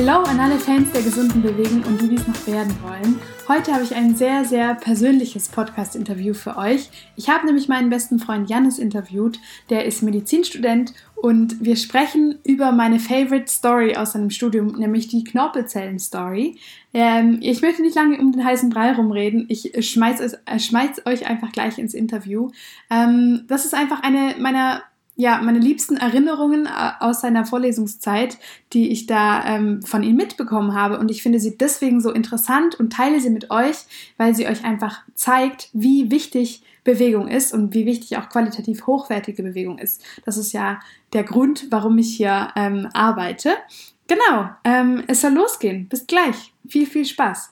Hello an alle Fans der gesunden Bewegung und die, die es noch werden wollen. Heute habe ich ein sehr, sehr persönliches Podcast-Interview für euch. Ich habe nämlich meinen besten Freund Janis interviewt. Der ist Medizinstudent und wir sprechen über meine Favorite Story aus seinem Studium, nämlich die Knorpelzellen-Story. Ähm, ich möchte nicht lange um den heißen Brei rumreden. Ich schmeiß, es, äh, schmeiß euch einfach gleich ins Interview. Ähm, das ist einfach eine meiner ja, meine liebsten Erinnerungen äh, aus seiner Vorlesungszeit, die ich da ähm, von ihm mitbekommen habe. Und ich finde sie deswegen so interessant und teile sie mit euch, weil sie euch einfach zeigt, wie wichtig Bewegung ist und wie wichtig auch qualitativ hochwertige Bewegung ist. Das ist ja der Grund, warum ich hier ähm, arbeite. Genau, ähm, es soll losgehen. Bis gleich. Viel, viel Spaß.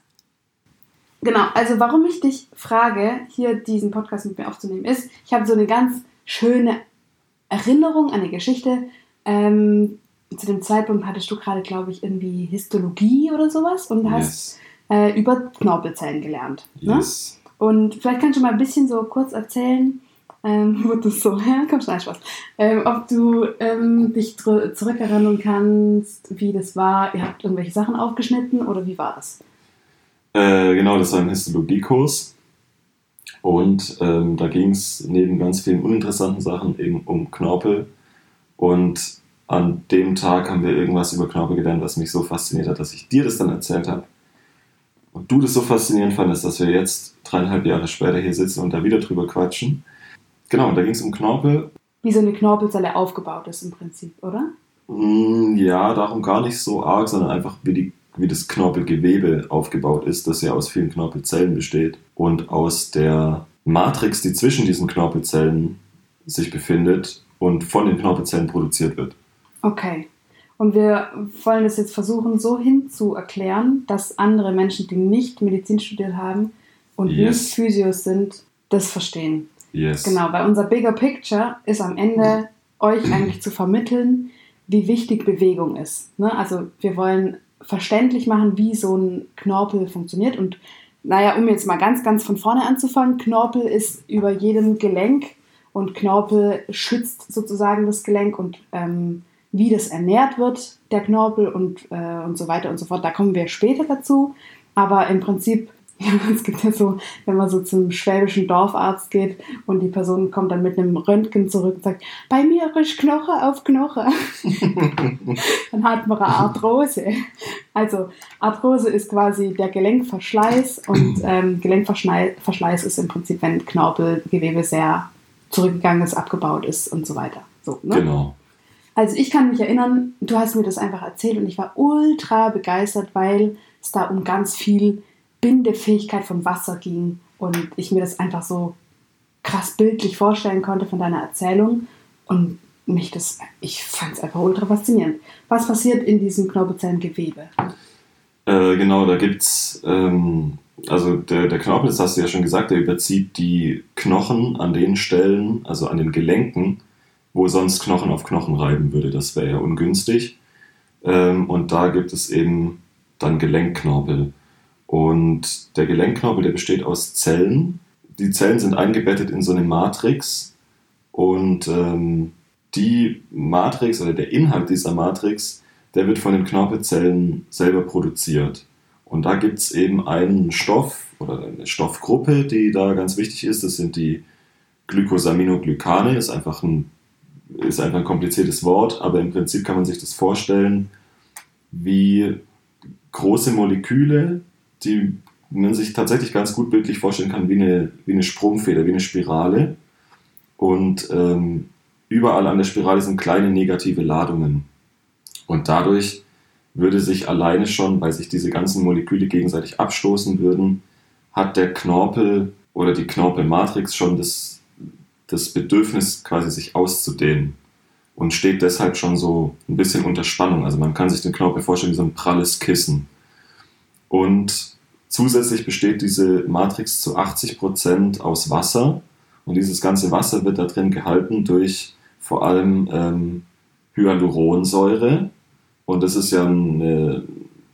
Genau, also warum ich dich frage, hier diesen Podcast mit mir aufzunehmen, ist, ich habe so eine ganz schöne Erinnerung an eine Geschichte. Ähm, zu dem Zeitpunkt hattest du gerade, glaube ich, irgendwie Histologie oder sowas und hast yes. äh, über Knorpelzellen gelernt. Ne? Yes. Und vielleicht kannst du mal ein bisschen so kurz erzählen, ähm, wo du so, ja, komm schon, Spaß, ähm, ob du ähm, dich zurückerinnern kannst, wie das war. Ihr habt irgendwelche Sachen aufgeschnitten oder wie war das? Äh, genau, das war ein Histologiekurs. Und ähm, da ging es neben ganz vielen uninteressanten Sachen eben um Knorpel. Und an dem Tag haben wir irgendwas über Knorpel gelernt, was mich so fasziniert hat, dass ich dir das dann erzählt habe. Und du das so faszinierend fandest, dass wir jetzt dreieinhalb Jahre später hier sitzen und da wieder drüber quatschen. Genau, da ging es um Knorpel. Wie so eine Knorpelzelle aufgebaut ist im Prinzip, oder? Mm, ja, darum gar nicht so arg, sondern einfach wie die wie das Knorpelgewebe aufgebaut ist, das ja aus vielen Knorpelzellen besteht und aus der Matrix, die zwischen diesen Knorpelzellen sich befindet und von den Knorpelzellen produziert wird. Okay. Und wir wollen es jetzt versuchen, so hinzuerklären, dass andere Menschen, die nicht Medizin studiert haben und yes. nicht Physios sind, das verstehen. Yes. Genau, weil unser Bigger Picture ist am Ende, euch eigentlich zu vermitteln, wie wichtig Bewegung ist. Ne? Also wir wollen verständlich machen, wie so ein Knorpel funktioniert. Und naja, um jetzt mal ganz, ganz von vorne anzufangen, Knorpel ist über jedem Gelenk und Knorpel schützt sozusagen das Gelenk und ähm, wie das ernährt wird, der Knorpel und, äh, und so weiter und so fort. Da kommen wir später dazu. Aber im Prinzip ja, es gibt ja so, wenn man so zum schwäbischen Dorfarzt geht und die Person kommt dann mit einem Röntgen zurück und sagt, bei mir ist Knoche auf Knoche. dann hat man eine Arthrose. Also Arthrose ist quasi der Gelenkverschleiß und ähm, Gelenkverschleiß ist im Prinzip, wenn Knorpelgewebe sehr zurückgegangen ist, abgebaut ist und so weiter. So, ne? Genau. Also ich kann mich erinnern, du hast mir das einfach erzählt und ich war ultra begeistert, weil es da um ganz viel Bindefähigkeit von Wasser ging und ich mir das einfach so krass bildlich vorstellen konnte von deiner Erzählung und mich das, ich fand es einfach ultra faszinierend. Was passiert in diesem Knorpelzellengewebe? Äh, genau, da gibt es, ähm, also der, der Knorpel, das hast du ja schon gesagt, der überzieht die Knochen an den Stellen, also an den Gelenken, wo sonst Knochen auf Knochen reiben würde. Das wäre ja ungünstig. Ähm, und da gibt es eben dann Gelenkknorpel. Und der Gelenkknorpel, der besteht aus Zellen. Die Zellen sind eingebettet in so eine Matrix und ähm, die Matrix oder der Inhalt dieser Matrix, der wird von den Knorpelzellen selber produziert. Und da gibt es eben einen Stoff oder eine Stoffgruppe, die da ganz wichtig ist. Das sind die Glycosaminoglycane. Ist einfach ein, ist einfach ein kompliziertes Wort, aber im Prinzip kann man sich das vorstellen wie große Moleküle, die man sich tatsächlich ganz gut bildlich vorstellen kann, wie eine, wie eine Sprungfeder, wie eine Spirale. Und ähm, überall an der Spirale sind kleine negative Ladungen. Und dadurch würde sich alleine schon, weil sich diese ganzen Moleküle gegenseitig abstoßen würden, hat der Knorpel oder die Knorpelmatrix schon das, das Bedürfnis, quasi sich auszudehnen und steht deshalb schon so ein bisschen unter Spannung. Also man kann sich den Knorpel vorstellen wie so ein pralles Kissen. Und zusätzlich besteht diese Matrix zu 80% aus Wasser. Und dieses ganze Wasser wird da drin gehalten durch vor allem ähm, Hyaluronsäure. Und das ist ja eine,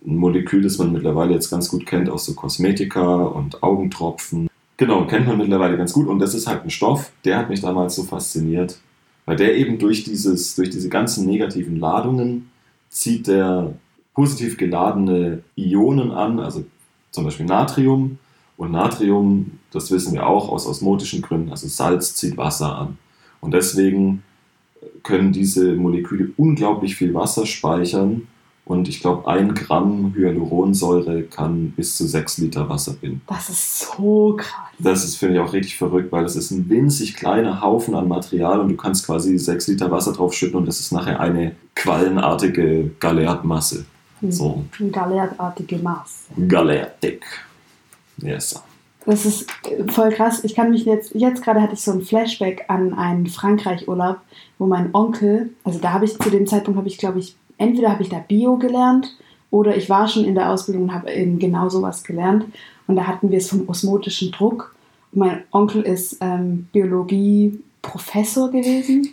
ein Molekül, das man mittlerweile jetzt ganz gut kennt aus so Kosmetika und Augentropfen. Genau, kennt man mittlerweile ganz gut. Und das ist halt ein Stoff, der hat mich damals so fasziniert, weil der eben durch, dieses, durch diese ganzen negativen Ladungen zieht der positiv geladene Ionen an, also zum Beispiel Natrium. Und Natrium, das wissen wir auch aus osmotischen Gründen, also Salz zieht Wasser an. Und deswegen können diese Moleküle unglaublich viel Wasser speichern und ich glaube, ein Gramm Hyaluronsäure kann bis zu sechs Liter Wasser binden. Das ist so krass. Das ist, finde ich, auch richtig verrückt, weil das ist ein winzig kleiner Haufen an Material und du kannst quasi sechs Liter Wasser drauf schütten und das ist nachher eine quallenartige Galertmasse. Hm. So. Eine galertartige Masse. Galertig. Yes. Das ist voll krass. Ich kann mich jetzt, jetzt gerade hatte ich so ein Flashback an einen Frankreich-Urlaub, wo mein Onkel, also da habe ich zu dem Zeitpunkt, habe ich glaube ich entweder habe ich da Bio gelernt oder ich war schon in der Ausbildung und habe eben genau sowas gelernt. Und da hatten wir es vom osmotischen Druck. Mein Onkel ist ähm, Biologie-Professor gewesen,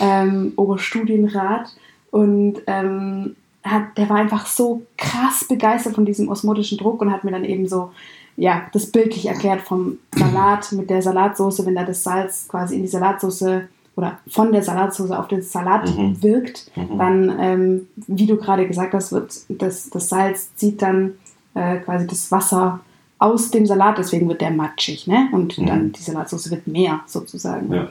ähm, Oberstudienrat. Und ähm, hat, der war einfach so krass begeistert von diesem osmotischen Druck und hat mir dann eben so ja, das bildlich erklärt vom Salat mit der Salatsauce, wenn da das Salz quasi in die Salatsauce oder von der Salatsauce auf den Salat mhm. wirkt, mhm. dann, ähm, wie du gerade gesagt hast, wird das, das Salz zieht dann äh, quasi das Wasser aus dem Salat, deswegen wird der matschig, ne? Und mhm. dann die Salatsauce wird mehr sozusagen. Ja.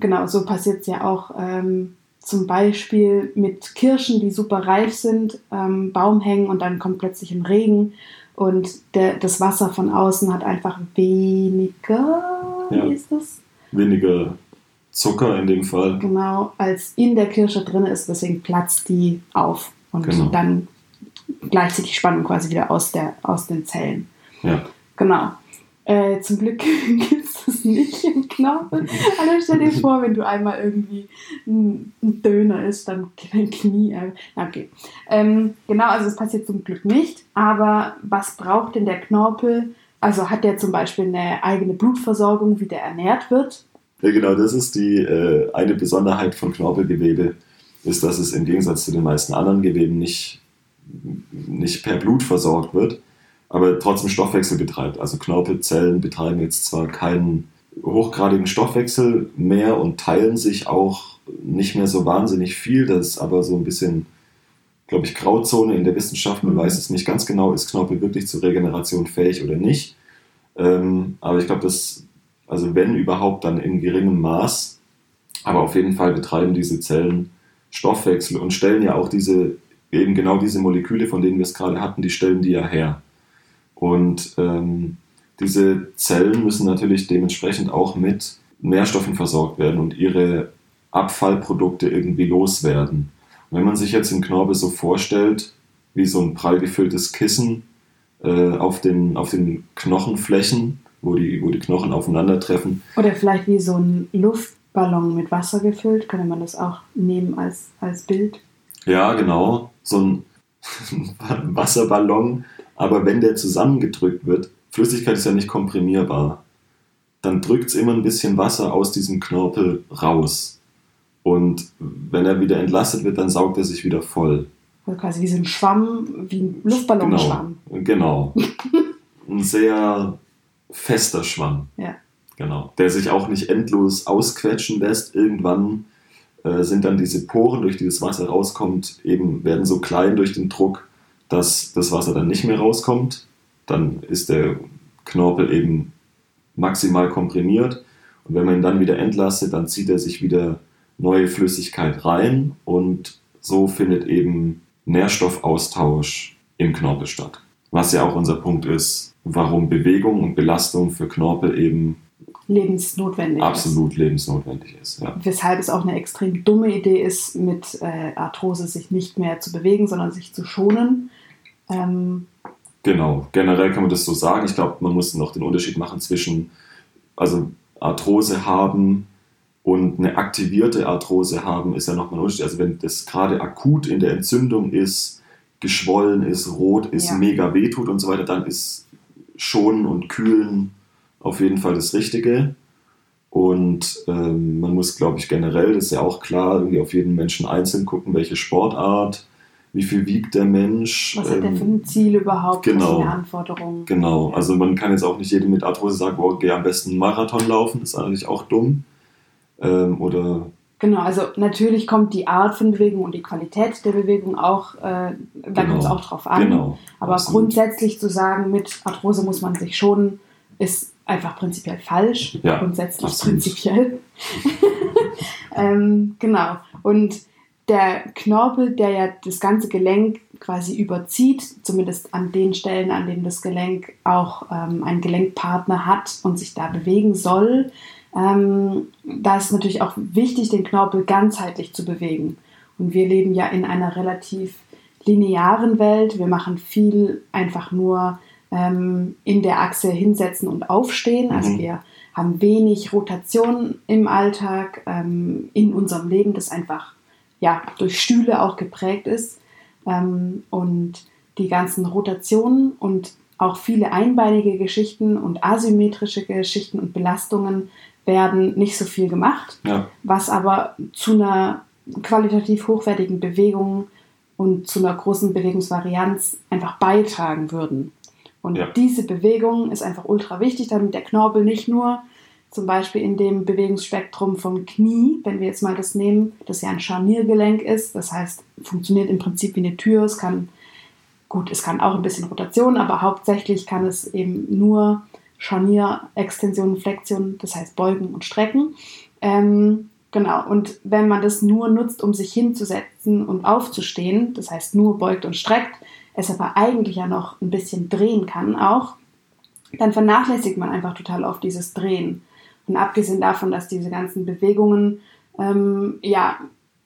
Genau, so passiert es ja auch ähm, zum Beispiel mit Kirschen, die super reif sind, ähm, Baum hängen und dann kommt plötzlich ein Regen und der, das Wasser von außen hat einfach weniger, ja. wie ist das? Weniger Zucker in dem Fall. Genau, als in der Kirsche drin ist, deswegen platzt die auf und genau. dann gleicht sich die Spannung quasi wieder aus, der, aus den Zellen. Ja. Genau. Äh, zum Glück gibt es das nicht im Knorpel. Also stell dir vor, wenn du einmal irgendwie ein, Döner isst, dann dein Knie. Äh, okay. Ähm, genau, also es passiert zum Glück nicht. Aber was braucht denn der Knorpel? Also hat der zum Beispiel eine eigene Blutversorgung, wie der ernährt wird? Ja, genau, das ist die äh, eine Besonderheit von Knorpelgewebe, ist, dass es im Gegensatz zu den meisten anderen Geweben nicht, nicht per Blut versorgt wird, aber trotzdem Stoffwechsel betreibt. Also Knorpelzellen betreiben jetzt zwar keinen hochgradigen Stoffwechsel mehr und teilen sich auch nicht mehr so wahnsinnig viel, das ist aber so ein bisschen, glaube ich, Grauzone in der Wissenschaft. Man mhm. weiß es nicht ganz genau, ist Knorpel wirklich zur Regeneration fähig oder nicht. Ähm, aber ich glaube, das also wenn überhaupt, dann in geringem Maß. Aber auf jeden Fall betreiben diese Zellen Stoffwechsel und stellen ja auch diese, eben genau diese Moleküle, von denen wir es gerade hatten, die stellen die ja her. Und ähm, diese Zellen müssen natürlich dementsprechend auch mit Nährstoffen versorgt werden und ihre Abfallprodukte irgendwie loswerden. Und wenn man sich jetzt den Knorpel so vorstellt, wie so ein prall gefülltes Kissen äh, auf, den, auf den Knochenflächen, wo die, wo die Knochen aufeinandertreffen. Oder vielleicht wie so ein Luftballon mit Wasser gefüllt, könnte man das auch nehmen als, als Bild? Ja, genau. So ein Wasserballon, aber wenn der zusammengedrückt wird, Flüssigkeit ist ja nicht komprimierbar, dann drückt es immer ein bisschen Wasser aus diesem Knorpel raus. Und wenn er wieder entlastet wird, dann saugt er sich wieder voll. Also quasi wie so ein Schwamm, wie ein Luftballonschwamm. Genau. genau. ein sehr fester Schwamm. Ja. Genau. Der sich auch nicht endlos ausquetschen lässt. Irgendwann äh, sind dann diese Poren, durch die das Wasser rauskommt, eben werden so klein durch den Druck, dass das Wasser dann nicht mehr rauskommt. Dann ist der Knorpel eben maximal komprimiert. Und wenn man ihn dann wieder entlastet, dann zieht er sich wieder neue Flüssigkeit rein und so findet eben Nährstoffaustausch im Knorpel statt. Was ja auch unser Punkt ist, warum Bewegung und Belastung für Knorpel eben lebensnotwendig absolut ist. lebensnotwendig ist. Ja. Weshalb es auch eine extrem dumme Idee ist, mit äh, Arthrose sich nicht mehr zu bewegen, sondern sich zu schonen. Ähm, genau, generell kann man das so sagen. Ich glaube, man muss noch den Unterschied machen zwischen also Arthrose haben und eine aktivierte Arthrose haben, ist ja nochmal ein Unterschied. Also wenn das gerade akut in der Entzündung ist, geschwollen ist, rot ist, ja. mega wehtut und so weiter, dann ist schonen und kühlen auf jeden Fall das Richtige. Und ähm, man muss, glaube ich, generell, das ist ja auch klar, irgendwie auf jeden Menschen einzeln gucken, welche Sportart, wie viel wiegt der Mensch. Was ähm, hat der für ein Ziel überhaupt? Genau. Was sind Anforderungen? Genau. Also man kann jetzt auch nicht jedem mit Arthrose sagen, oh, geh am besten einen Marathon laufen, das ist eigentlich auch dumm. Ähm, oder Genau, also natürlich kommt die Art von Bewegung und die Qualität der Bewegung auch, äh, da genau. kommt es auch drauf an. Genau. Aber Absolut. grundsätzlich zu sagen, mit Arthrose muss man sich schonen, ist einfach prinzipiell falsch. Ja, grundsätzlich absolut. prinzipiell. ähm, genau. Und der Knorpel, der ja das ganze Gelenk quasi überzieht, zumindest an den Stellen, an denen das Gelenk auch ähm, einen Gelenkpartner hat und sich da bewegen soll, ähm, da ist natürlich auch wichtig, den Knorpel ganzheitlich zu bewegen. Und wir leben ja in einer relativ linearen Welt. Wir machen viel einfach nur ähm, in der Achse hinsetzen und aufstehen. Also mhm. wir haben wenig Rotation im Alltag, ähm, in unserem Leben, das einfach ja, durch Stühle auch geprägt ist. Ähm, und die ganzen Rotationen und auch viele einbeinige Geschichten und asymmetrische Geschichten und Belastungen werden nicht so viel gemacht, ja. was aber zu einer qualitativ hochwertigen Bewegung und zu einer großen Bewegungsvarianz einfach beitragen würden. Und ja. diese Bewegung ist einfach ultra wichtig, damit der Knorpel nicht nur zum Beispiel in dem Bewegungsspektrum vom Knie, wenn wir jetzt mal das nehmen, das ja ein Scharniergelenk ist, das heißt, funktioniert im Prinzip wie eine Tür, es kann, gut, es kann auch ein bisschen Rotation, aber hauptsächlich kann es eben nur Scharnier, Extension, Flexion, das heißt Beugen und Strecken. Ähm, genau, und wenn man das nur nutzt, um sich hinzusetzen und aufzustehen, das heißt nur beugt und streckt, es aber eigentlich ja noch ein bisschen drehen kann auch, dann vernachlässigt man einfach total oft dieses Drehen. Und abgesehen davon, dass diese ganzen Bewegungen ähm, ja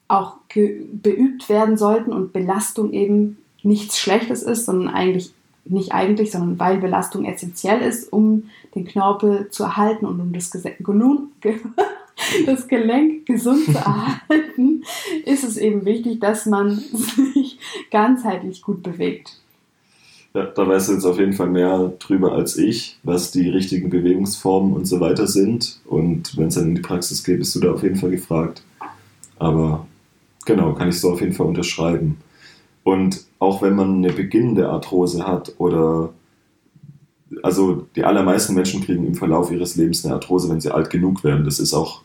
auch beübt werden sollten und Belastung eben nichts Schlechtes ist, sondern eigentlich nicht eigentlich, sondern weil Belastung essentiell ist, um den Knorpel zu erhalten und um das, das Gelenk gesund zu erhalten, ist es eben wichtig, dass man sich ganzheitlich gut bewegt. Ja, da weißt du jetzt auf jeden Fall mehr drüber als ich, was die richtigen Bewegungsformen und so weiter sind. Und wenn es dann in die Praxis geht, bist du da auf jeden Fall gefragt. Aber genau, kann ich so auf jeden Fall unterschreiben. Und auch wenn man eine beginnende Arthrose hat oder also die allermeisten Menschen kriegen im Verlauf ihres Lebens eine Arthrose, wenn sie alt genug werden. Das ist auch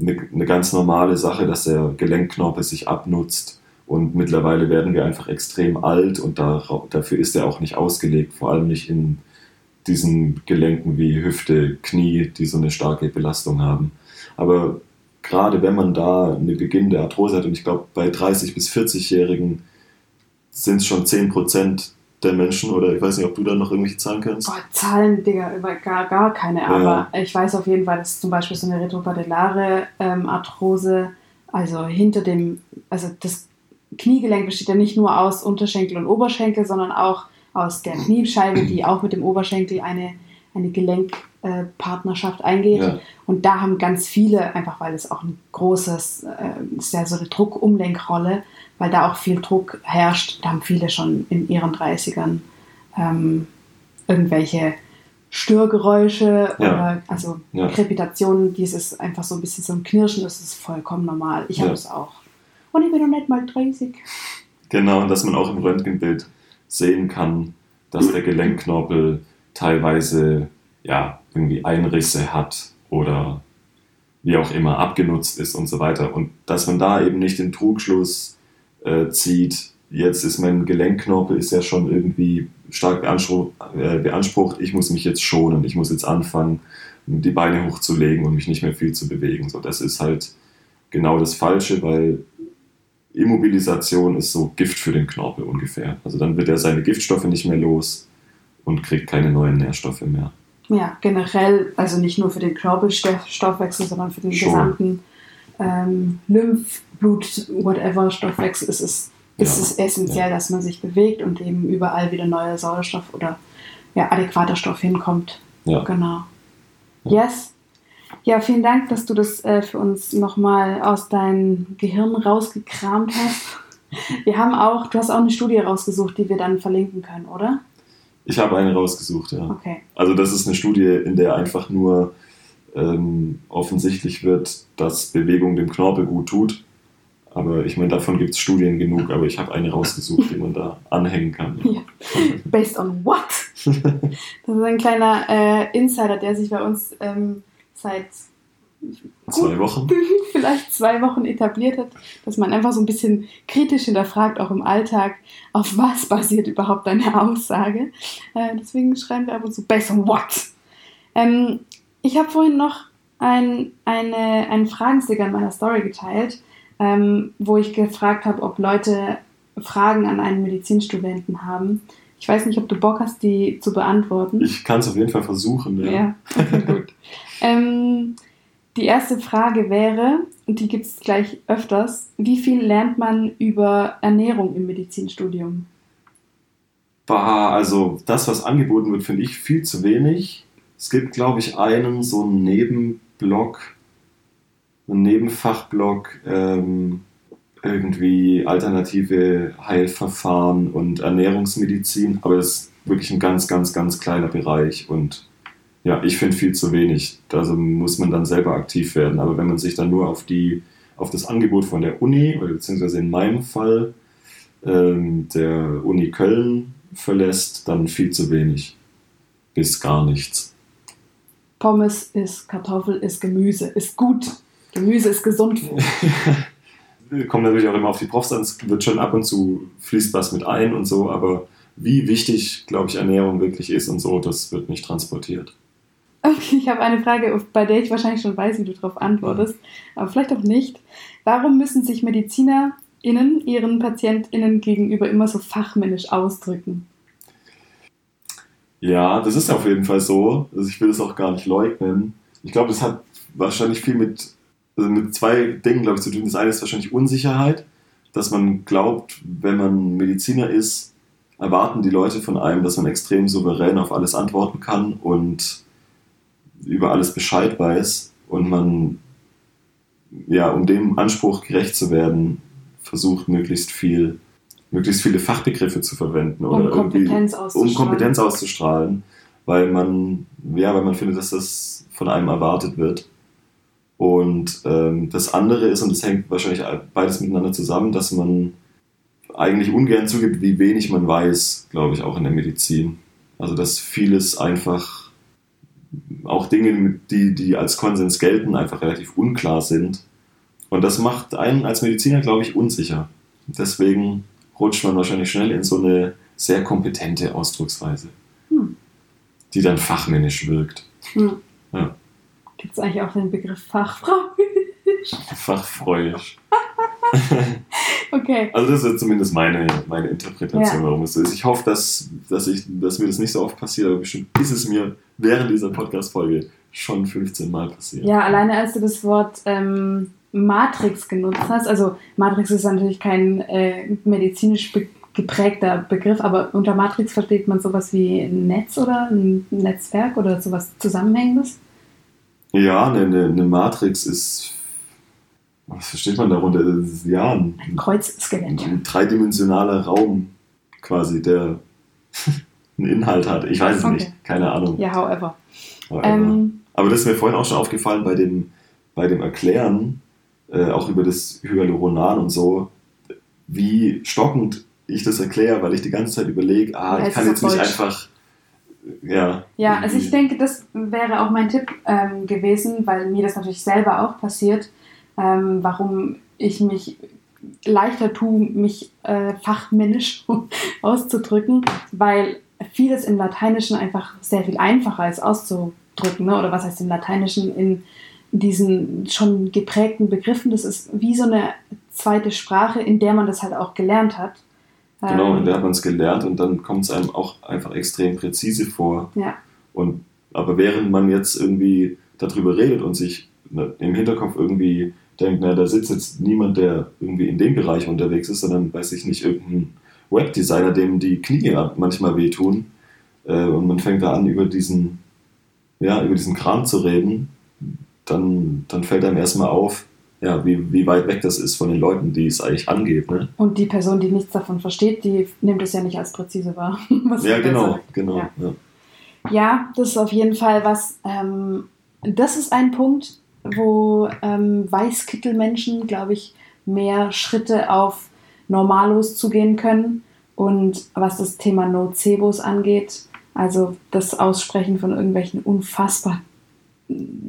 eine, eine ganz normale Sache, dass der Gelenkknorpel sich abnutzt. Und mittlerweile werden wir einfach extrem alt und da, dafür ist er auch nicht ausgelegt, vor allem nicht in diesen Gelenken wie Hüfte, Knie, die so eine starke Belastung haben. Aber gerade wenn man da eine beginnende Arthrose hat, und ich glaube bei 30- bis 40-Jährigen sind es schon 10% der Menschen oder ich weiß nicht, ob du da noch irgendwelche Zahlen kennst? Boah, Zahlen, Digga, gar, gar keine, ja. aber ich weiß auf jeden Fall, dass zum Beispiel so eine retropatellare ähm, Arthrose, also hinter dem, also das Kniegelenk besteht ja nicht nur aus Unterschenkel und Oberschenkel, sondern auch aus der Kniescheibe, die auch mit dem Oberschenkel eine, eine Gelenkpartnerschaft äh, eingeht. Ja. Und da haben ganz viele, einfach weil es auch ein großes, äh, ist ja so eine Druckumlenkrolle, weil da auch viel Druck herrscht. Da haben viele schon in ihren 30ern ähm, irgendwelche Störgeräusche ja. oder also ja. Krepitationen, dieses einfach so ein bisschen so ein Knirschen, das ist vollkommen normal. Ich habe es auch. Und ich bin noch nicht mal 30. Genau, und dass man auch im Röntgenbild sehen kann, dass der Gelenkknorpel teilweise ja irgendwie Einrisse hat oder wie auch immer abgenutzt ist und so weiter. Und dass man da eben nicht den Trugschluss äh, zieht. Jetzt ist mein Gelenkknorpel ist ja schon irgendwie stark beansprucht, äh, beansprucht. Ich muss mich jetzt schonen. Ich muss jetzt anfangen, die Beine hochzulegen und mich nicht mehr viel zu bewegen. So, das ist halt genau das Falsche, weil Immobilisation ist so Gift für den Knorpel ungefähr. Also dann wird er seine Giftstoffe nicht mehr los und kriegt keine neuen Nährstoffe mehr. Ja, generell, also nicht nur für den Knorpelstoffwechsel, sondern für den Schon. gesamten ähm, Lymph, Blut, whatever, Stoffwechsel ist es, ist ja. es essentiell, ja. dass man sich bewegt und eben überall wieder neuer Sauerstoff oder ja, adäquater Stoff hinkommt. Ja. Genau. Yes. Ja, vielen Dank, dass du das äh, für uns nochmal aus deinem Gehirn rausgekramt hast. Wir haben auch, du hast auch eine Studie rausgesucht, die wir dann verlinken können, oder? Ich habe eine rausgesucht, ja. Okay. Also das ist eine Studie, in der einfach nur ähm, offensichtlich wird, dass Bewegung dem Knorpel gut tut. Aber ich meine, davon gibt es Studien genug, aber ich habe eine rausgesucht, die man da anhängen kann. Ja. Based on what? Das ist ein kleiner äh, Insider, der sich bei uns ähm, seit zwei Wochen vielleicht zwei Wochen etabliert hat, dass man einfach so ein bisschen kritisch hinterfragt, auch im Alltag, auf was basiert überhaupt deine Aussage. Äh, deswegen schreiben wir ab und zu based on what. Ähm, ich habe vorhin noch ein, eine, einen Fragensticker in meiner Story geteilt, ähm, wo ich gefragt habe, ob Leute Fragen an einen Medizinstudenten haben. Ich weiß nicht, ob du Bock hast, die zu beantworten. Ich kann es auf jeden Fall versuchen. Ja, ja okay, gut. Die erste Frage wäre, und die gibt es gleich öfters, wie viel lernt man über Ernährung im Medizinstudium? Bah, also das, was angeboten wird, finde ich viel zu wenig. Es gibt, glaube ich, einen so einen Nebenblock, einen Nebenfachblock, ähm, irgendwie alternative Heilverfahren und Ernährungsmedizin, aber es ist wirklich ein ganz, ganz, ganz kleiner Bereich und ja, ich finde viel zu wenig. Also muss man dann selber aktiv werden. Aber wenn man sich dann nur auf die, auf das Angebot von der Uni, oder beziehungsweise in meinem Fall ähm, der Uni Köln verlässt, dann viel zu wenig. Bis gar nichts. Pommes ist Kartoffel, ist Gemüse, ist gut. Gemüse ist gesund. Kommt natürlich auch immer auf die Profs an, es wird schon ab und zu fließt was mit ein und so, aber wie wichtig, glaube ich, Ernährung wirklich ist und so, das wird nicht transportiert. Okay, ich habe eine Frage, bei der ich wahrscheinlich schon weiß, wie du darauf antwortest, aber vielleicht auch nicht. Warum müssen sich MedizinerInnen ihren PatientInnen gegenüber immer so fachmännisch ausdrücken? Ja, das ist auf jeden Fall so. Also ich will es auch gar nicht leugnen. Ich glaube, das hat wahrscheinlich viel mit, also mit zwei Dingen, glaube ich, zu tun. Das eine ist wahrscheinlich Unsicherheit, dass man glaubt, wenn man Mediziner ist, erwarten die Leute von einem, dass man extrem souverän auf alles antworten kann und über alles Bescheid weiß und man, ja, um dem Anspruch gerecht zu werden, versucht, möglichst viel möglichst viele Fachbegriffe zu verwenden um oder Kompetenz um Kompetenz auszustrahlen, weil man, ja, weil man findet, dass das von einem erwartet wird. Und ähm, das andere ist, und das hängt wahrscheinlich beides miteinander zusammen, dass man eigentlich ungern zugibt, wie wenig man weiß, glaube ich, auch in der Medizin. Also dass vieles einfach, auch Dinge, die, die als Konsens gelten, einfach relativ unklar sind. Und das macht einen als Mediziner, glaube ich, unsicher. Deswegen rutscht man wahrscheinlich schnell in so eine sehr kompetente Ausdrucksweise, hm. die dann fachmännisch wirkt. Hm. Ja. Gibt es eigentlich auch den Begriff fachfreulich? Fachfreulich. okay. Also das ist zumindest meine, meine Interpretation, ja. warum es so ist. Ich hoffe, dass, dass, ich, dass mir das nicht so oft passiert, aber bestimmt ist es mir während dieser Podcast-Folge schon 15 Mal passiert. Ja, alleine als du das Wort ähm, Matrix genutzt hast, also Matrix ist natürlich kein äh, medizinisch be geprägter Begriff, aber unter Matrix versteht man sowas wie ein Netz oder ein Netzwerk oder sowas Zusammenhängendes? Ja, eine, eine, eine Matrix ist, was versteht man darunter? Ja, ein, ein Kreuzskelett. Ein dreidimensionaler Raum quasi, der einen Inhalt hat. Ich weiß es okay. nicht, keine Ahnung. Ja, however. however. Ähm, aber das ist mir vorhin auch schon aufgefallen bei dem, bei dem Erklären äh, auch über das Hyaluronan und so, wie stockend ich das erkläre, weil ich die ganze Zeit überlege, ah, ich kann jetzt nicht einfach. Ja, ja, also ich denke, das wäre auch mein Tipp ähm, gewesen, weil mir das natürlich selber auch passiert, ähm, warum ich mich leichter tue, mich äh, fachmännisch auszudrücken, weil vieles im Lateinischen einfach sehr viel einfacher ist auszudrücken, ne? oder was heißt im Lateinischen in diesen schon geprägten Begriffen. Das ist wie so eine zweite Sprache, in der man das halt auch gelernt hat. Genau, in ähm, der hat man es gelernt und dann kommt es einem auch einfach extrem präzise vor. Ja. Und, aber während man jetzt irgendwie darüber redet und sich ne, im Hinterkopf irgendwie denkt, na, da sitzt jetzt niemand, der irgendwie in dem Bereich unterwegs ist, sondern weiß ich nicht, irgendein Webdesigner, dem die Knie manchmal wehtun. Äh, und man fängt da an, über diesen, ja, über diesen Kram zu reden, dann, dann fällt einem erstmal auf, ja, wie, wie weit weg das ist von den Leuten, die es eigentlich angeht. Ne? Und die Person, die nichts davon versteht, die nimmt es ja nicht als präzise wahr. ja, genau, genau. Ja. Ja. ja. das ist auf jeden Fall was. Ähm, das ist ein Punkt, wo ähm, Weißkittelmenschen, glaube ich, mehr Schritte auf Normalos zugehen können. Und was das Thema Nocebos angeht, also das Aussprechen von irgendwelchen unfassbar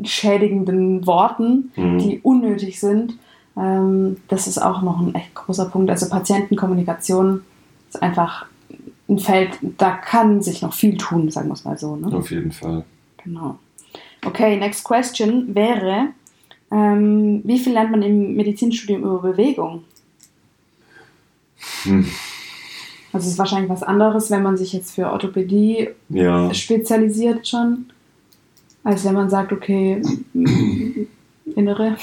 schädigenden Worten, mhm. die unnötig sind. Ähm, das ist auch noch ein echt großer Punkt. Also Patientenkommunikation ist einfach ein Feld, da kann sich noch viel tun, sagen wir es mal so. Ne? Auf jeden Fall. Genau. Okay, next question wäre, ähm, wie viel lernt man im Medizinstudium über Bewegung? Hm. Also es ist wahrscheinlich was anderes, wenn man sich jetzt für Orthopädie ja. spezialisiert schon, als wenn man sagt, okay, innere.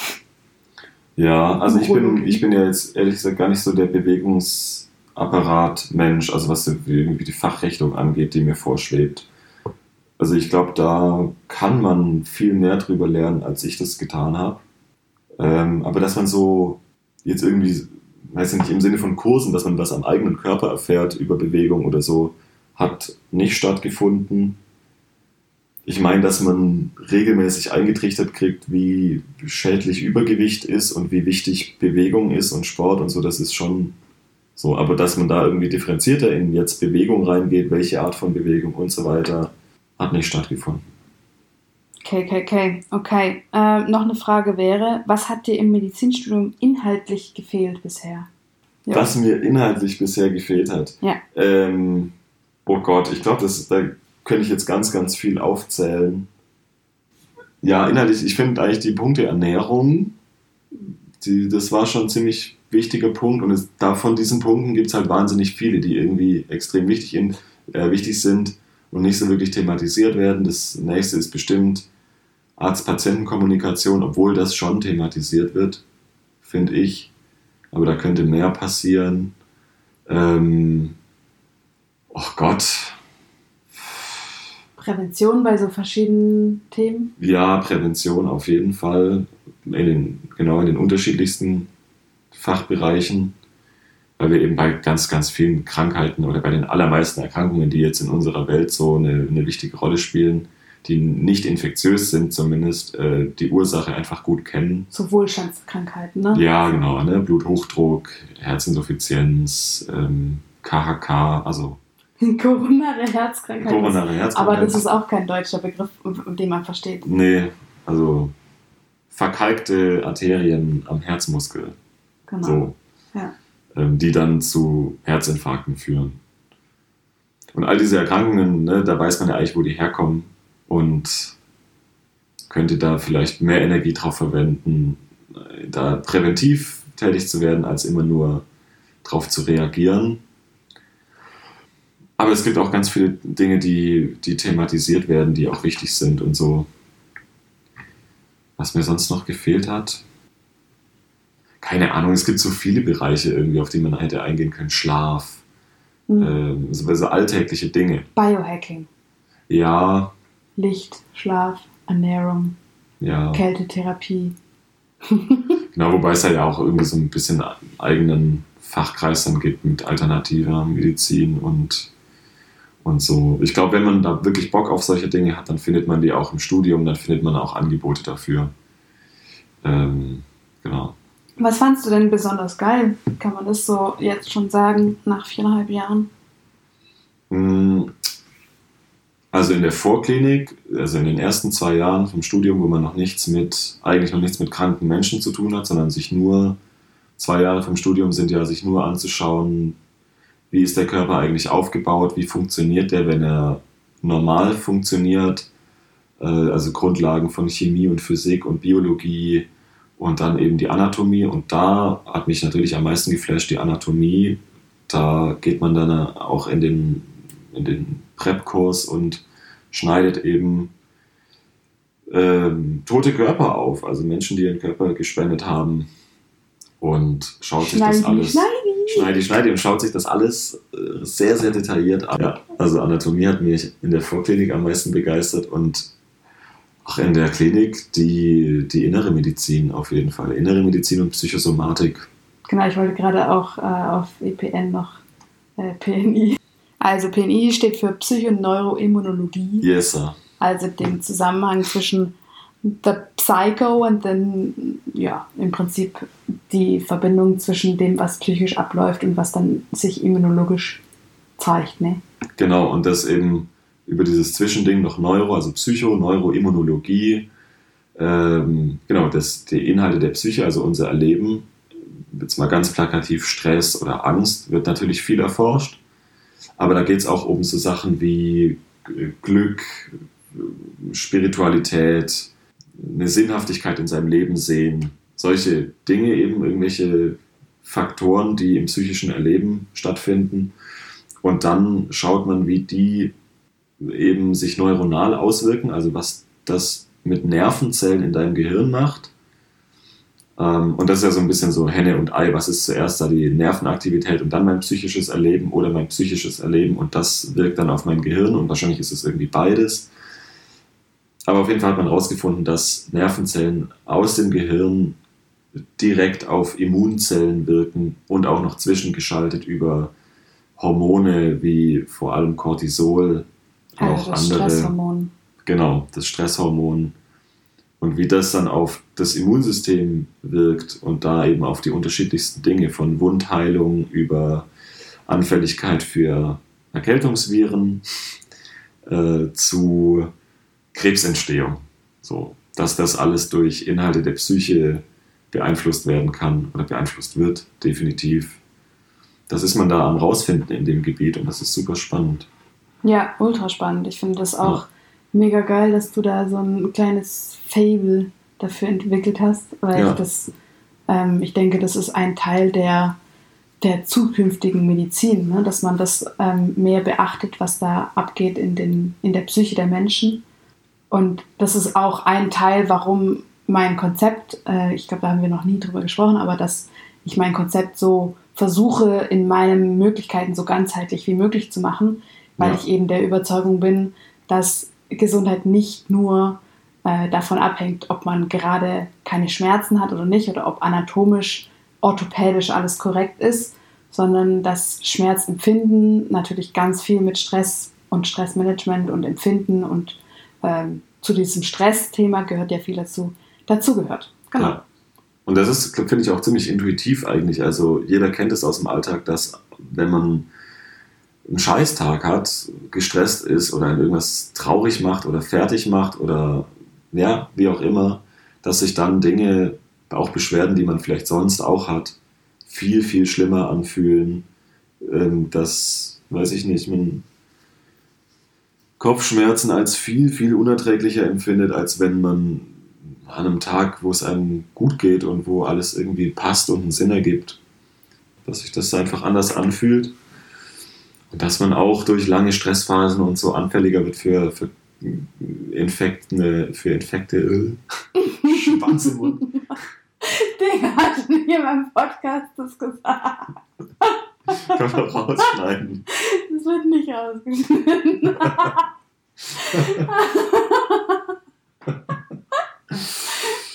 Ja, also ich bin, ich bin ja jetzt ehrlich gesagt gar nicht so der Bewegungsapparat-Mensch, also was irgendwie die Fachrichtung angeht, die mir vorschwebt. Also ich glaube, da kann man viel mehr drüber lernen, als ich das getan habe. Ähm, aber dass man so jetzt irgendwie, weiß ich nicht, im Sinne von Kursen, dass man was am eigenen Körper erfährt über Bewegung oder so, hat nicht stattgefunden. Ich meine, dass man regelmäßig eingetrichtert kriegt, wie schädlich Übergewicht ist und wie wichtig Bewegung ist und Sport und so, das ist schon so. Aber dass man da irgendwie differenzierter in jetzt Bewegung reingeht, welche Art von Bewegung und so weiter, hat nicht stattgefunden. Okay, okay, okay. okay. Äh, noch eine Frage wäre, was hat dir im Medizinstudium inhaltlich gefehlt bisher? Ja. Was mir inhaltlich bisher gefehlt hat? Ja. Ähm, oh Gott, ich glaube, da könnte ich jetzt ganz, ganz viel aufzählen. Ja, inhaltlich, ich finde eigentlich die Punkte Ernährung, die, das war schon ein ziemlich wichtiger Punkt und es, da von diesen Punkten gibt es halt wahnsinnig viele, die irgendwie extrem wichtig, in, äh, wichtig sind und nicht so wirklich thematisiert werden. Das nächste ist bestimmt Arzt-Patienten-Kommunikation, obwohl das schon thematisiert wird, finde ich. Aber da könnte mehr passieren. Ähm, oh Gott. Prävention bei so verschiedenen Themen? Ja, Prävention auf jeden Fall. In den, genau in den unterschiedlichsten Fachbereichen weil wir eben bei ganz, ganz vielen Krankheiten oder bei den allermeisten Erkrankungen, die jetzt in unserer Welt so eine, eine wichtige Rolle spielen, die nicht infektiös sind, zumindest äh, die Ursache einfach gut kennen. So Wohlstandskrankheiten, ne? Ja, genau. Ne? Bluthochdruck, Herzinsuffizienz, ähm, KHK, also. Koronare Herzkrankheit. Koronare Herzkrankheit. Aber das ist auch kein deutscher Begriff, den man versteht. Nee, also verkalkte Arterien am Herzmuskel. Genau. So. Ja. Ähm, die dann zu Herzinfarkten führen. Und all diese Erkrankungen, ne, da weiß man ja eigentlich, wo die herkommen und könnte da vielleicht mehr Energie drauf verwenden, da präventiv tätig zu werden, als immer nur drauf zu reagieren. Aber es gibt auch ganz viele Dinge, die, die thematisiert werden, die auch wichtig sind und so. Was mir sonst noch gefehlt hat, keine Ahnung, es gibt so viele Bereiche irgendwie, auf die man hätte eingehen können. Schlaf, mhm. ähm, so, so alltägliche Dinge. Biohacking. Ja. Licht, Schlaf, Ernährung, ja. Kältetherapie. genau, wobei es ja auch irgendwie so ein bisschen eigenen Fachkreis dann gibt mit alternativer Medizin und, und so. Ich glaube, wenn man da wirklich Bock auf solche Dinge hat, dann findet man die auch im Studium, dann findet man auch Angebote dafür. Ähm, genau. Was fandst du denn besonders geil? Kann man das so jetzt schon sagen, nach viereinhalb Jahren? Mm, also in der Vorklinik, also in den ersten zwei Jahren vom Studium, wo man noch nichts mit, eigentlich noch nichts mit kranken Menschen zu tun hat, sondern sich nur, zwei Jahre vom Studium sind ja sich nur anzuschauen, wie ist der Körper eigentlich aufgebaut, wie funktioniert der, wenn er normal funktioniert, äh, also Grundlagen von Chemie und Physik und Biologie, und dann eben die Anatomie. Und da hat mich natürlich am meisten geflasht die Anatomie. Da geht man dann auch in den, in den Prep-Kurs und schneidet eben ähm, tote Körper auf, also Menschen, die ihren Körper gespendet haben und schaut sich das alles. Schneidi. schneidi, schneidi und schaut sich das alles äh, sehr, sehr detailliert an. Ja, also Anatomie hat mich in der Vorklinik am meisten begeistert und Ach, in der Klinik die, die innere Medizin auf jeden Fall. Innere Medizin und Psychosomatik. Genau, ich wollte gerade auch äh, auf EPN noch äh, PNI. Also PNI steht für Psychoneuroimmunologie. Yes, sir. Also den Zusammenhang zwischen the Psycho und dann, ja, im Prinzip die Verbindung zwischen dem, was psychisch abläuft und was dann sich immunologisch zeigt, ne? Genau, und das eben über dieses Zwischending noch Neuro, also Psycho, Neuroimmunologie, ähm, genau, das, die Inhalte der Psyche, also unser Erleben, jetzt mal ganz plakativ Stress oder Angst, wird natürlich viel erforscht. Aber da geht es auch um so Sachen wie Glück, Spiritualität, eine Sinnhaftigkeit in seinem Leben sehen. Solche Dinge eben, irgendwelche Faktoren, die im psychischen Erleben stattfinden. Und dann schaut man, wie die eben sich neuronal auswirken, also was das mit Nervenzellen in deinem Gehirn macht. Ähm, und das ist ja so ein bisschen so Henne und Ei. Was ist zuerst da die Nervenaktivität und dann mein psychisches Erleben oder mein psychisches Erleben und das wirkt dann auf mein Gehirn und wahrscheinlich ist es irgendwie beides. Aber auf jeden Fall hat man herausgefunden, dass Nervenzellen aus dem Gehirn direkt auf Immunzellen wirken und auch noch zwischengeschaltet über Hormone wie vor allem Cortisol, also auch das andere. Stresshormon. Genau, das Stresshormon. Und wie das dann auf das Immunsystem wirkt und da eben auf die unterschiedlichsten Dinge von Wundheilung über Anfälligkeit für Erkältungsviren äh, zu Krebsentstehung. So, dass das alles durch Inhalte der Psyche beeinflusst werden kann oder beeinflusst wird, definitiv. Das ist man da am rausfinden in dem Gebiet und das ist super spannend. Ja, ultra spannend. Ich finde das auch ja. mega geil, dass du da so ein kleines Fable dafür entwickelt hast, weil ja. das, ähm, ich denke, das ist ein Teil der, der zukünftigen Medizin, ne? dass man das ähm, mehr beachtet, was da abgeht in, den, in der Psyche der Menschen und das ist auch ein Teil, warum mein Konzept, äh, ich glaube, da haben wir noch nie drüber gesprochen, aber dass ich mein Konzept so versuche, in meinen Möglichkeiten so ganzheitlich wie möglich zu machen, weil ja. ich eben der Überzeugung bin, dass Gesundheit nicht nur äh, davon abhängt, ob man gerade keine Schmerzen hat oder nicht oder ob anatomisch, orthopädisch alles korrekt ist, sondern dass Schmerzempfinden natürlich ganz viel mit Stress und Stressmanagement und Empfinden und ähm, zu diesem Stressthema gehört ja viel dazu, dazu gehört. Genau. Ja. Und das ist, finde ich, auch ziemlich intuitiv eigentlich. Also jeder kennt es aus dem Alltag, dass wenn man einen Scheißtag hat, gestresst ist oder irgendwas traurig macht oder fertig macht oder ja, wie auch immer, dass sich dann Dinge, auch Beschwerden, die man vielleicht sonst auch hat, viel, viel schlimmer anfühlen. Ähm, das, weiß ich nicht, man Kopfschmerzen als viel, viel unerträglicher empfindet, als wenn man an einem Tag, wo es einem gut geht und wo alles irgendwie passt und einen Sinn ergibt, dass sich das einfach anders anfühlt. Dass man auch durch lange Stressphasen und so anfälliger wird für, für Infekte, für Infekte, äh, Schwanz im Mund. Digga, hat hier beim Podcast das gesagt. Kann man rausschneiden. Das wird nicht ausgeschnitten.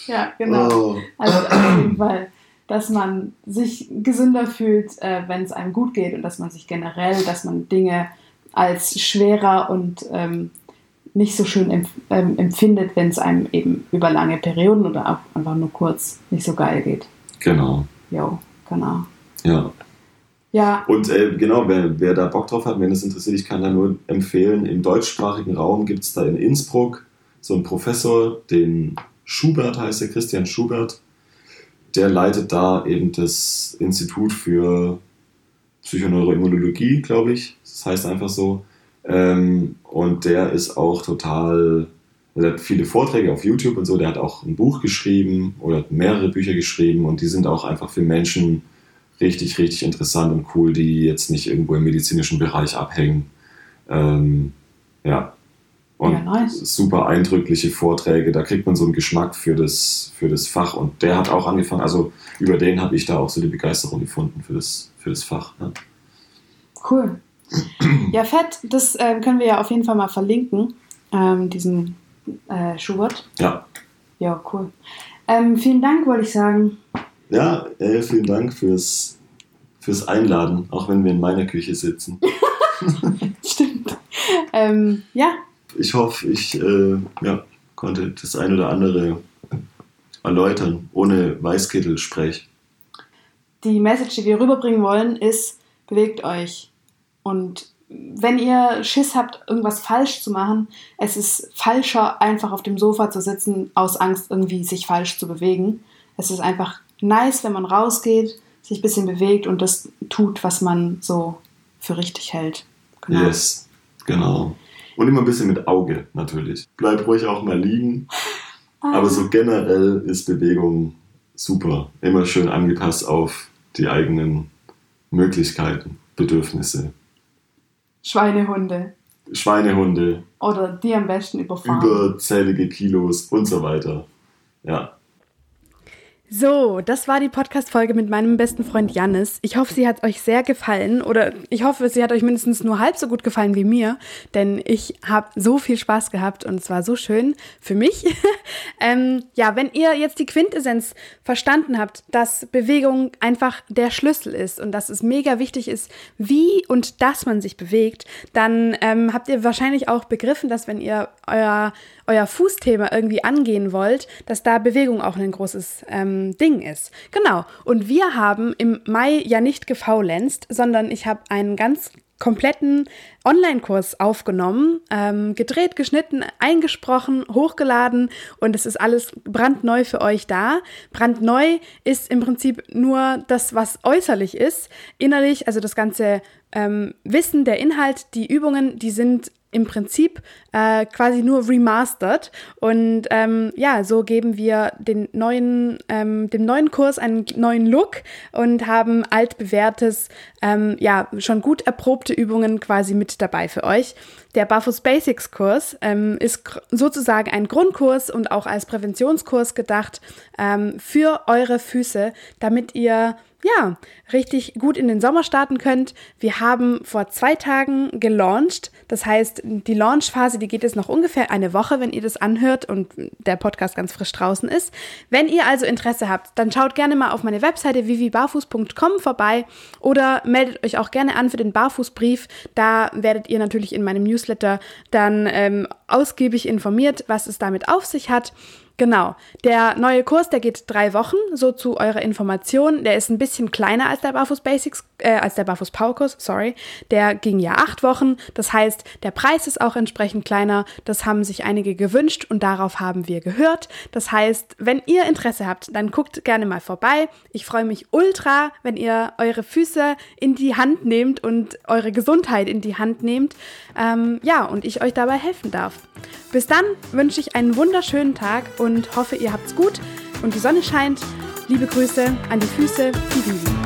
ja, genau. Oh. Also auf jeden Fall, dass man sich gesünder fühlt, äh, wenn es einem gut geht und dass man sich generell, dass man Dinge als schwerer und ähm, nicht so schön empf ähm, empfindet, wenn es einem eben über lange Perioden oder auch einfach nur kurz nicht so geil geht. Genau. Jo, genau. Ja. Ja. Und äh, genau, wer, wer da Bock drauf hat, wenn es interessiert, ich kann da nur empfehlen, im deutschsprachigen Raum gibt es da in Innsbruck so einen Professor, den Schubert heißt der, Christian Schubert, der leitet da eben das Institut für Psychoneuroimmunologie, glaube ich. Das heißt einfach so. Ähm, und der ist auch total, er hat viele Vorträge auf YouTube und so, der hat auch ein Buch geschrieben oder mehrere Bücher geschrieben und die sind auch einfach für Menschen, richtig, richtig interessant und cool, die jetzt nicht irgendwo im medizinischen Bereich abhängen. Ähm, ja. Und ja, nice. super eindrückliche Vorträge, da kriegt man so einen Geschmack für das, für das Fach. Und der hat auch angefangen, also über den habe ich da auch so die Begeisterung gefunden für das, für das Fach. Ne? Cool. Ja, fett, das äh, können wir ja auf jeden Fall mal verlinken, ähm, diesen äh, Schubert. Ja. Ja, cool. Ähm, vielen Dank, wollte ich sagen. Ja, äh, vielen Dank fürs, fürs Einladen, auch wenn wir in meiner Küche sitzen. Stimmt. Ähm, ja. Ich hoffe, ich äh, ja, konnte das ein oder andere erläutern, ohne Weißkittel-Sprech. Die Message, die wir rüberbringen wollen, ist, bewegt euch und wenn ihr Schiss habt, irgendwas falsch zu machen, es ist falscher, einfach auf dem Sofa zu sitzen, aus Angst, irgendwie sich falsch zu bewegen. Es ist einfach nice, wenn man rausgeht, sich ein bisschen bewegt und das tut, was man so für richtig hält. Genau. Yes, genau. Und immer ein bisschen mit Auge, natürlich. Bleib ruhig auch mal liegen. Ah. Aber so generell ist Bewegung super. Immer schön angepasst auf die eigenen Möglichkeiten, Bedürfnisse. Schweinehunde. Schweinehunde. Oder die am besten überfahren. Überzählige Kilos und so weiter. Ja. So, das war die Podcast-Folge mit meinem besten Freund Jannis. Ich hoffe, sie hat euch sehr gefallen oder ich hoffe, sie hat euch mindestens nur halb so gut gefallen wie mir, denn ich habe so viel Spaß gehabt und es war so schön für mich. ähm, ja, wenn ihr jetzt die Quintessenz verstanden habt, dass Bewegung einfach der Schlüssel ist und dass es mega wichtig ist, wie und dass man sich bewegt, dann ähm, habt ihr wahrscheinlich auch begriffen, dass wenn ihr euer euer Fußthema irgendwie angehen wollt, dass da Bewegung auch ein großes ähm, Ding ist. Genau. Und wir haben im Mai ja nicht gefaulenzt, sondern ich habe einen ganz kompletten Online-Kurs aufgenommen, ähm, gedreht, geschnitten, eingesprochen, hochgeladen und es ist alles brandneu für euch da. Brandneu ist im Prinzip nur das, was äußerlich ist. Innerlich, also das ganze ähm, Wissen, der Inhalt, die Übungen, die sind im Prinzip äh, quasi nur remastered. Und ähm, ja, so geben wir den neuen, ähm, dem neuen Kurs einen neuen Look und haben altbewährtes, ähm, ja, schon gut erprobte Übungen quasi mit dabei für euch. Der Barfuß Basics Kurs ähm, ist sozusagen ein Grundkurs und auch als Präventionskurs gedacht ähm, für eure Füße, damit ihr ja, richtig gut in den Sommer starten könnt. Wir haben vor zwei Tagen gelauncht. Das heißt, die Launchphase, die geht jetzt noch ungefähr eine Woche, wenn ihr das anhört und der Podcast ganz frisch draußen ist. Wenn ihr also Interesse habt, dann schaut gerne mal auf meine Webseite vivibarfuß.com vorbei oder meldet euch auch gerne an für den Barfußbrief. Da werdet ihr natürlich in meinem Newsletter dann ähm, ausgiebig informiert, was es damit auf sich hat. Genau. Der neue Kurs, der geht drei Wochen, so zu eurer Information. Der ist ein bisschen kleiner als der Barfuß Basics, äh, als der Barfuß Power Kurs, sorry. Der ging ja acht Wochen. Das heißt, der Preis ist auch entsprechend kleiner. Das haben sich einige gewünscht und darauf haben wir gehört. Das heißt, wenn ihr Interesse habt, dann guckt gerne mal vorbei. Ich freue mich ultra, wenn ihr eure Füße in die Hand nehmt und eure Gesundheit in die Hand nehmt. Ähm, ja, und ich euch dabei helfen darf. Bis dann wünsche ich einen wunderschönen Tag und hoffe, ihr habt's gut und die Sonne scheint. Liebe Grüße an die Füße, die Vivi.